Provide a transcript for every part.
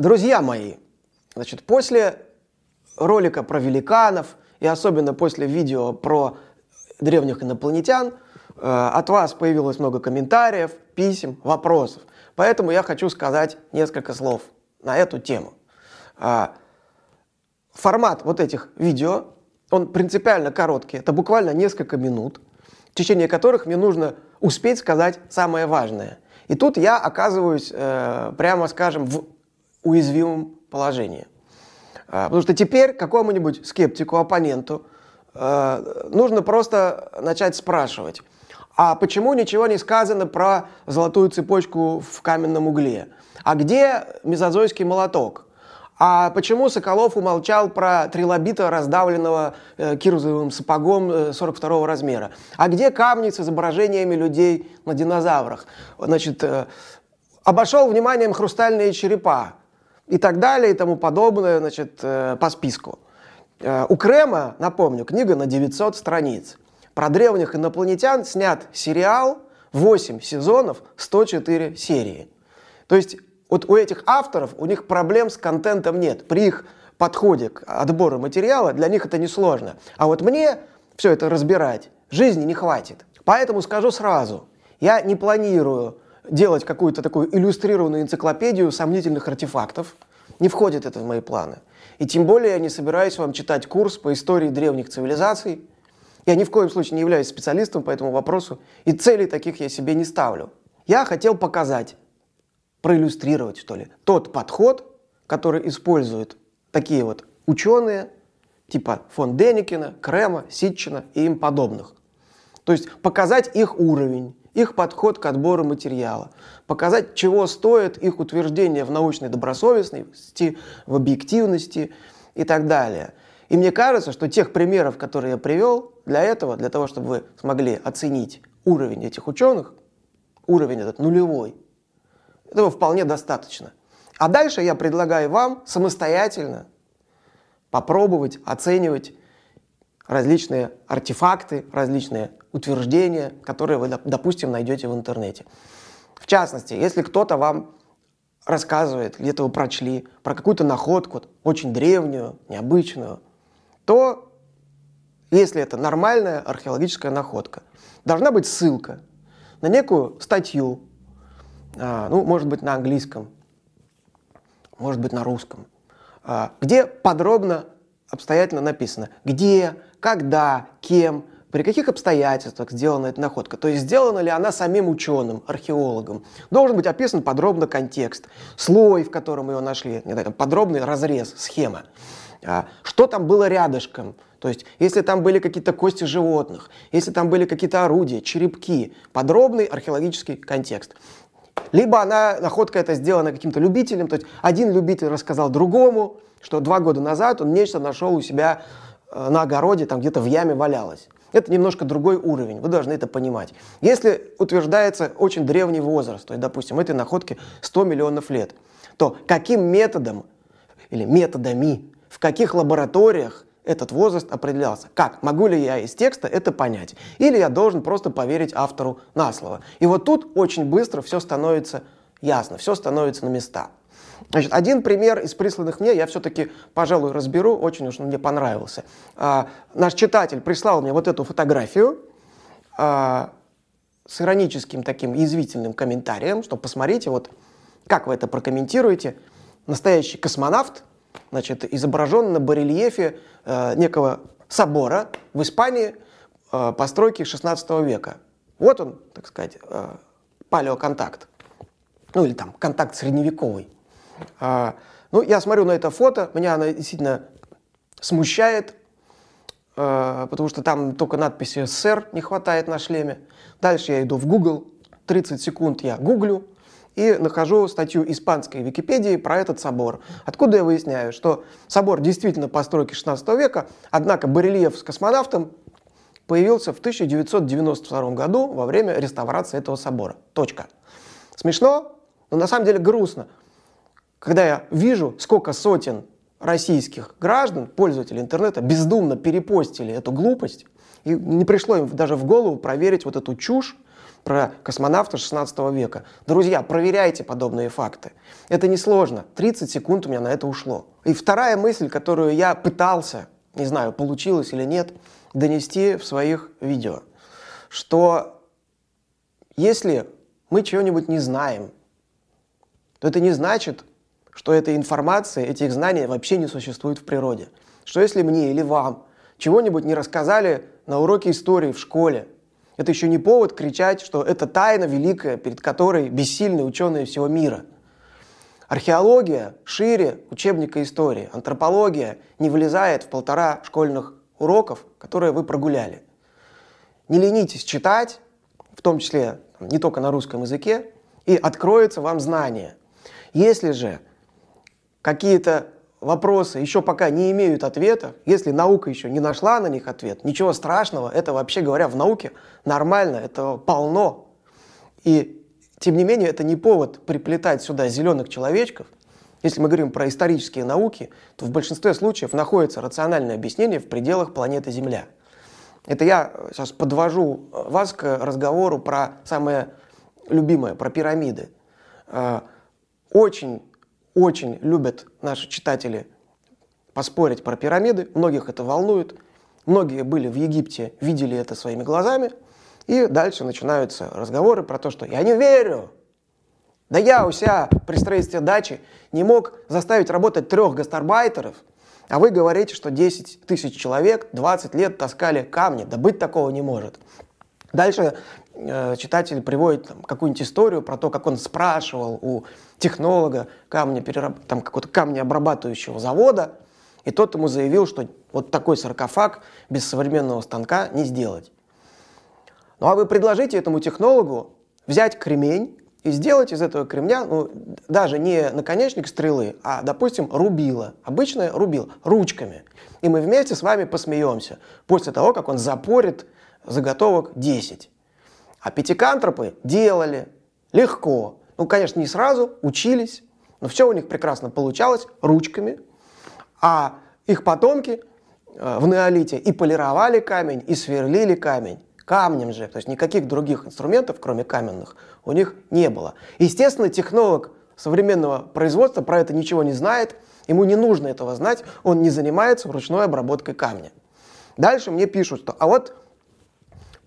Друзья мои, значит, после ролика про великанов и особенно после видео про древних инопланетян э, от вас появилось много комментариев, писем, вопросов. Поэтому я хочу сказать несколько слов на эту тему. Э, формат вот этих видео, он принципиально короткий, это буквально несколько минут, в течение которых мне нужно успеть сказать самое важное. И тут я оказываюсь, э, прямо скажем, в уязвимом положении. Э, потому что теперь какому-нибудь скептику, оппоненту э, нужно просто начать спрашивать, а почему ничего не сказано про золотую цепочку в каменном угле? А где мезозойский молоток? А почему Соколов умолчал про трилобита, раздавленного э, кирзовым сапогом э, 42 размера? А где камни с изображениями людей на динозаврах? Значит, э, обошел вниманием хрустальные черепа и так далее и тому подобное значит, э, по списку. Э, у Крема, напомню, книга на 900 страниц. Про древних инопланетян снят сериал 8 сезонов, 104 серии. То есть вот у этих авторов, у них проблем с контентом нет. При их подходе к отбору материала для них это несложно. А вот мне все это разбирать жизни не хватит. Поэтому скажу сразу, я не планирую делать какую-то такую иллюстрированную энциклопедию сомнительных артефактов. Не входит это в мои планы. И тем более я не собираюсь вам читать курс по истории древних цивилизаций. Я ни в коем случае не являюсь специалистом по этому вопросу, и целей таких я себе не ставлю. Я хотел показать, проиллюстрировать, что ли, тот подход, который используют такие вот ученые, типа фон Деникина, Крема, Ситчина и им подобных. То есть показать их уровень, их подход к отбору материала, показать, чего стоит их утверждение в научной добросовестности, в объективности и так далее. И мне кажется, что тех примеров, которые я привел, для этого, для того, чтобы вы смогли оценить уровень этих ученых, уровень этот нулевой, этого вполне достаточно. А дальше я предлагаю вам самостоятельно попробовать оценивать различные артефакты, различные утверждения, которые вы, допустим, найдете в интернете. В частности, если кто-то вам рассказывает, где-то вы прочли про какую-то находку, очень древнюю, необычную, то, если это нормальная археологическая находка, должна быть ссылка на некую статью, а, ну, может быть, на английском, может быть, на русском, а, где подробно, обстоятельно написано, где, когда, кем, при каких обстоятельствах сделана эта находка. То есть сделана ли она самим ученым, археологом. Должен быть описан подробно контекст, слой, в котором ее нашли, подробный разрез, схема. А, что там было рядышком, то есть, если там были какие-то кости животных, если там были какие-то орудия, черепки, подробный археологический контекст. Либо она, находка это сделана каким-то любителем, то есть один любитель рассказал другому, что два года назад он нечто нашел у себя э, на огороде, там где-то в яме валялось. Это немножко другой уровень, вы должны это понимать. Если утверждается очень древний возраст, то есть, допустим, этой находке 100 миллионов лет, то каким методом или методами, в каких лабораториях этот возраст определялся. Как? Могу ли я из текста это понять? Или я должен просто поверить автору на слово? И вот тут очень быстро все становится ясно, все становится на места. Значит, один пример из присланных мне я все-таки, пожалуй, разберу, очень уж мне понравился. А, наш читатель прислал мне вот эту фотографию а, с ироническим таким язвительным комментарием, что посмотрите, вот как вы это прокомментируете. Настоящий космонавт, значит, изображен на барельефе э, некого собора в Испании э, постройки 16 века. Вот он, так сказать, э, палеоконтакт. Ну или там контакт средневековый. А, ну, я смотрю на это фото, меня оно действительно смущает, а, потому что там только надписи «СССР» не хватает на шлеме. Дальше я иду в Google, 30 секунд я гуглю и нахожу статью испанской Википедии про этот собор. Откуда я выясняю, что собор действительно постройки 16 века, однако барельеф с космонавтом появился в 1992 году во время реставрации этого собора. Точка. Смешно, но на самом деле грустно, когда я вижу, сколько сотен российских граждан, пользователей интернета, бездумно перепостили эту глупость, и не пришло им даже в голову проверить вот эту чушь, про космонавта 16 века. Друзья, проверяйте подобные факты. Это несложно. 30 секунд у меня на это ушло. И вторая мысль, которую я пытался, не знаю, получилось или нет, донести в своих видео, что если мы чего-нибудь не знаем, то это не значит, что эта информация, этих знаний вообще не существует в природе. Что если мне или вам чего-нибудь не рассказали на уроке истории в школе, это еще не повод кричать, что это тайна великая, перед которой бессильны ученые всего мира. Археология шире учебника истории. Антропология не влезает в полтора школьных уроков, которые вы прогуляли. Не ленитесь читать, в том числе не только на русском языке, и откроется вам знание. Если же какие-то вопросы еще пока не имеют ответа, если наука еще не нашла на них ответ, ничего страшного, это вообще говоря в науке нормально, это полно. И тем не менее это не повод приплетать сюда зеленых человечков. Если мы говорим про исторические науки, то в большинстве случаев находится рациональное объяснение в пределах планеты Земля. Это я сейчас подвожу вас к разговору про самое любимое, про пирамиды. Э, очень очень любят наши читатели поспорить про пирамиды, многих это волнует. Многие были в Египте, видели это своими глазами, и дальше начинаются разговоры про то, что я не верю. Да я у себя при строительстве дачи не мог заставить работать трех гастарбайтеров, а вы говорите, что 10 тысяч человек 20 лет таскали камни. Да быть такого не может. Дальше э, читатель приводит какую-нибудь историю про то, как он спрашивал у технолога камня, перераб... там какого-то камнеобрабатывающего завода, и тот ему заявил, что вот такой саркофаг без современного станка не сделать. Ну а вы предложите этому технологу взять кремень и сделать из этого кремня, ну, даже не наконечник стрелы, а, допустим, рубило. Обычное рубило, ручками. И мы вместе с вами посмеемся после того, как он запорит заготовок 10. А пятикантропы делали легко. Ну, конечно, не сразу, учились, но все у них прекрасно получалось ручками. А их потомки э, в неолите и полировали камень, и сверлили камень. Камнем же, то есть никаких других инструментов, кроме каменных, у них не было. Естественно, технолог современного производства про это ничего не знает, ему не нужно этого знать, он не занимается ручной обработкой камня. Дальше мне пишут, что а вот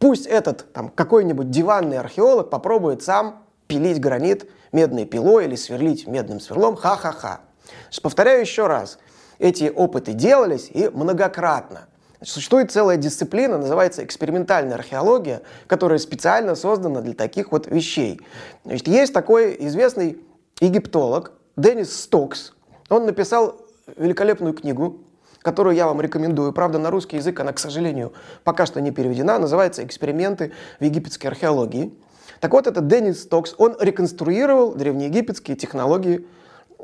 Пусть этот там какой-нибудь диванный археолог попробует сам пилить гранит медной пилой или сверлить медным сверлом, ха-ха-ха. Повторяю еще раз, эти опыты делались и многократно. Существует целая дисциплина, называется экспериментальная археология, которая специально создана для таких вот вещей. Значит, есть такой известный египтолог Деннис Стокс. Он написал великолепную книгу которую я вам рекомендую. Правда, на русский язык она, к сожалению, пока что не переведена. Называется «Эксперименты в египетской археологии». Так вот, этот Деннис Токс, он реконструировал древнеегипетские технологии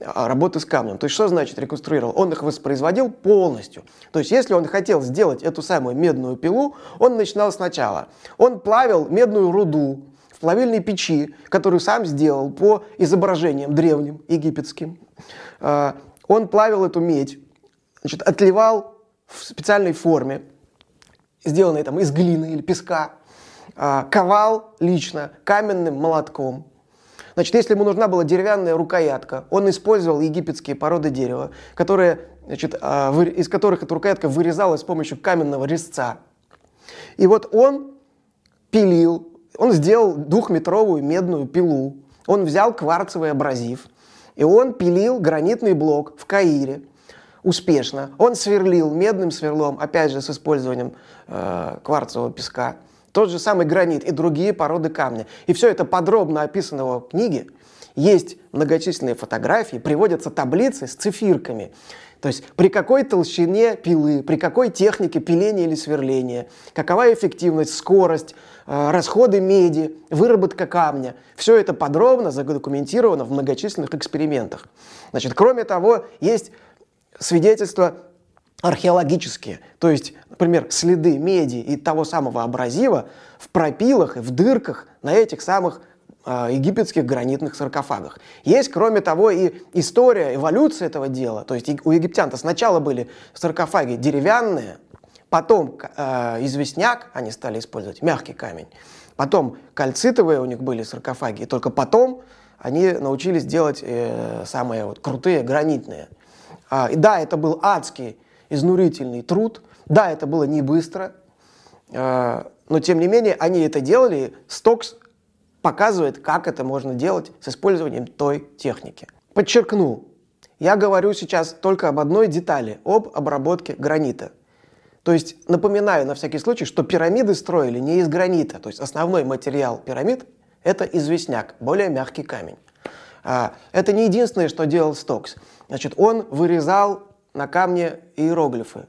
а, работы с камнем. То есть что значит реконструировал? Он их воспроизводил полностью. То есть если он хотел сделать эту самую медную пилу, он начинал сначала. Он плавил медную руду в плавильной печи, которую сам сделал по изображениям древним египетским. А, он плавил эту медь значит, отливал в специальной форме, сделанной там из глины или песка, а, ковал лично каменным молотком. Значит, если ему нужна была деревянная рукоятка, он использовал египетские породы дерева, которые, значит, а, из которых эта рукоятка вырезалась с помощью каменного резца. И вот он пилил, он сделал двухметровую медную пилу, он взял кварцевый абразив, и он пилил гранитный блок в Каире успешно. Он сверлил медным сверлом, опять же с использованием э, кварцевого песка. Тот же самый гранит и другие породы камня. И все это подробно описано в книге. Есть многочисленные фотографии, приводятся таблицы с цифирками. То есть при какой толщине пилы, при какой технике пиления или сверления, какова эффективность, скорость, э, расходы меди, выработка камня. Все это подробно задокументировано в многочисленных экспериментах. Значит, кроме того, есть свидетельства археологические, то есть, например, следы меди и того самого абразива в пропилах и в дырках на этих самых э, египетских гранитных саркофагах. Есть, кроме того, и история, эволюция этого дела. То есть у египтян-то сначала были саркофаги деревянные, потом э, известняк они стали использовать, мягкий камень, Потом кальцитовые у них были саркофаги, и только потом они научились делать э, самые вот крутые гранитные. А, и да, это был адский, изнурительный труд, да, это было не быстро, э, но тем не менее они это делали. Стокс показывает, как это можно делать с использованием той техники. Подчеркну, я говорю сейчас только об одной детали, об обработке гранита. То есть напоминаю на всякий случай, что пирамиды строили не из гранита. То есть основной материал пирамид – это известняк, более мягкий камень. А, это не единственное, что делал Стокс. Значит, он вырезал на камне иероглифы.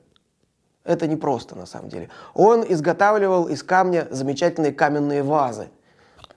Это не просто на самом деле. Он изготавливал из камня замечательные каменные вазы.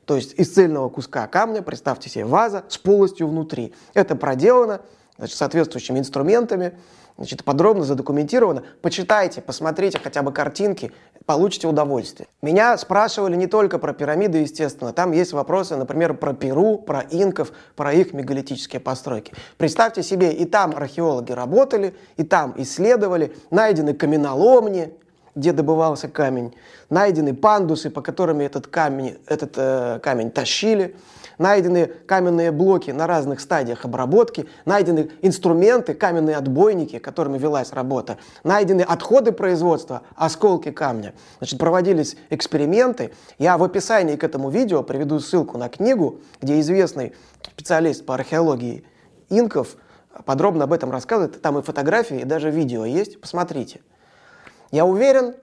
То есть из цельного куска камня, представьте себе, ваза с полостью внутри. Это проделано значит, соответствующими инструментами, значит, подробно задокументировано. Почитайте, посмотрите хотя бы картинки, получите удовольствие. Меня спрашивали не только про пирамиды, естественно. Там есть вопросы, например, про Перу, про инков, про их мегалитические постройки. Представьте себе, и там археологи работали, и там исследовали, найдены каменоломни, где добывался камень, найдены пандусы, по которым этот камень, этот, э, камень тащили, найдены каменные блоки на разных стадиях обработки, найдены инструменты, каменные отбойники, которыми велась работа, найдены отходы производства, осколки камня. Значит, проводились эксперименты. Я в описании к этому видео приведу ссылку на книгу, где известный специалист по археологии инков подробно об этом рассказывает. Там и фотографии, и даже видео есть. Посмотрите. Я уверен,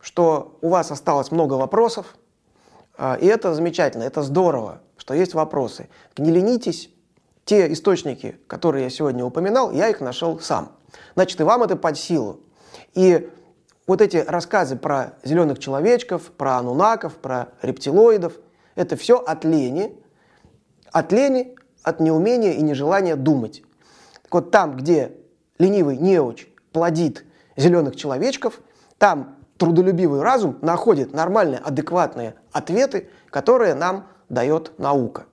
что у вас осталось много вопросов, а, и это замечательно, это здорово, что есть вопросы. Не ленитесь, те источники, которые я сегодня упоминал, я их нашел сам. Значит, и вам это под силу. И вот эти рассказы про зеленых человечков, про анунаков, про рептилоидов, это все от лени, от лени, от неумения и нежелания думать. Так вот там, где ленивый неуч плодит зеленых человечков, там трудолюбивый разум находит нормальные, адекватные ответы, которые нам дает наука.